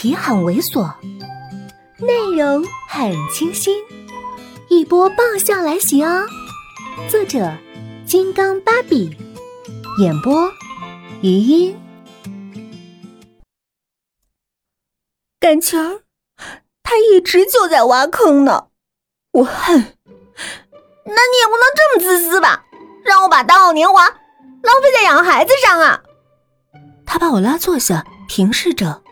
题很猥琐，内容很清新，一波爆笑来袭哦！作者：金刚芭比，演播：余音。感情儿，他一直就在挖坑呢，我恨。那你也不能这么自私吧？让我把大好年华浪费在养孩子上啊！他把我拉坐下，平视着。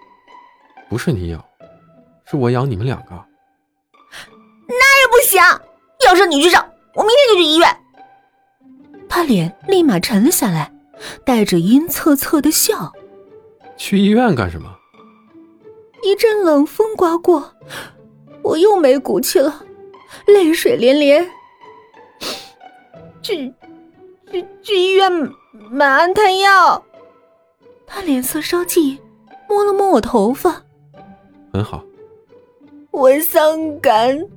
不是你养，是我养你们两个。那也不行，要是你去找，我明天就去医院。他脸立马沉了下来，带着阴恻恻的笑。去医院干什么？一阵冷风刮过，我又没骨气了，泪水连连。去，去去医院买安胎药。他脸色稍霁，摸了摸我头发。很好。我伤感，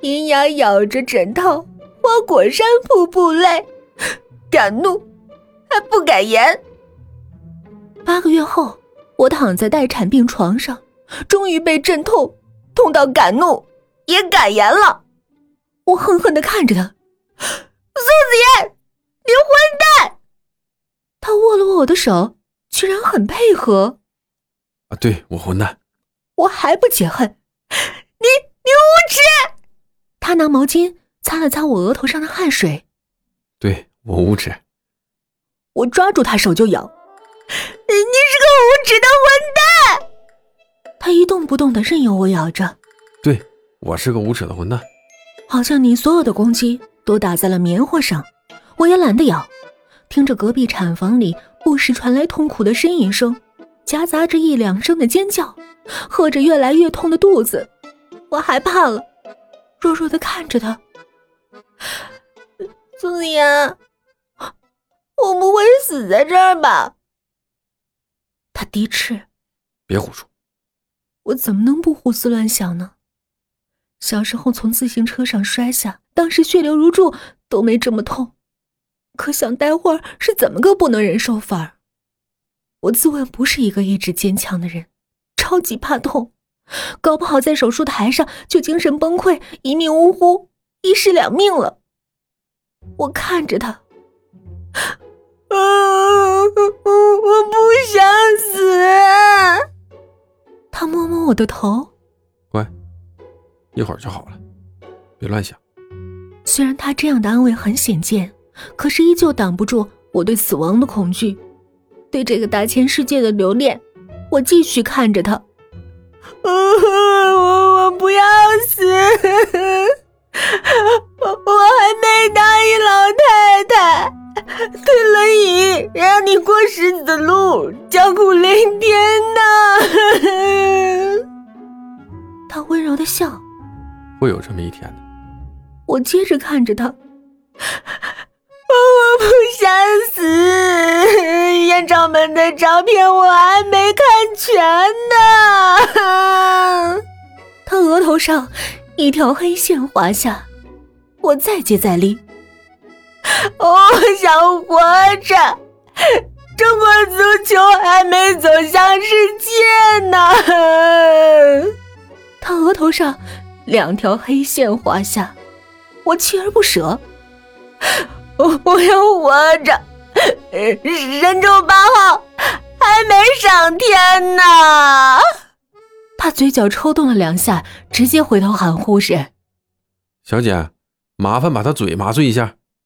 银牙咬着枕头，花果山瀑布泪，敢怒还不敢言。八个月后，我躺在待产病床上，终于被阵痛痛到敢怒也敢言了。我恨恨的看着他，苏子言，你混蛋！他握了握我的手，居然很配合。啊，对我混蛋。我还不解恨，你你无耻！他拿毛巾擦了擦我额头上的汗水，对我无耻。我抓住他手就咬，你是个无耻的混蛋！他一动不动的任由我咬着，对我是个无耻的混蛋。好像你所有的攻击都打在了棉花上，我也懒得咬。听着隔壁产房里不时传来痛苦的呻吟声，夹杂着一两声的尖叫。喝着越来越痛的肚子，我害怕了，弱弱的看着他。苏子言，我不会死在这儿吧？他低斥：“别胡说。”我怎么能不胡思乱想呢？小时候从自行车上摔下，当时血流如注，都没这么痛。可想待会儿是怎么个不能忍受法儿？我自问不是一个意志坚强的人。超级怕痛，搞不好在手术台上就精神崩溃，一命呜呼，一尸两命了。我看着他，啊，我不想死。他摸摸我的头，乖，一会儿就好了，别乱想。虽然他这样的安慰很显见，可是依旧挡不住我对死亡的恐惧，对这个大千世界的留恋。我继续看着他，我我不要死，我我还没答应老太太推轮椅让你过石子路，叫苦连天呢。他温柔的笑，会有这么一天的。我接着看着他。我不想死，艳照门的照片我还没看全呢。他额头上一条黑线滑下，我再接再厉。我 想活着，中国足球还没走向世界呢。他额头上两条黑线滑下，我锲而不舍。我我要活着，神舟八号还没上天呢。他嘴角抽动了两下，直接回头喊护士：“小姐，麻烦把他嘴麻醉一下。”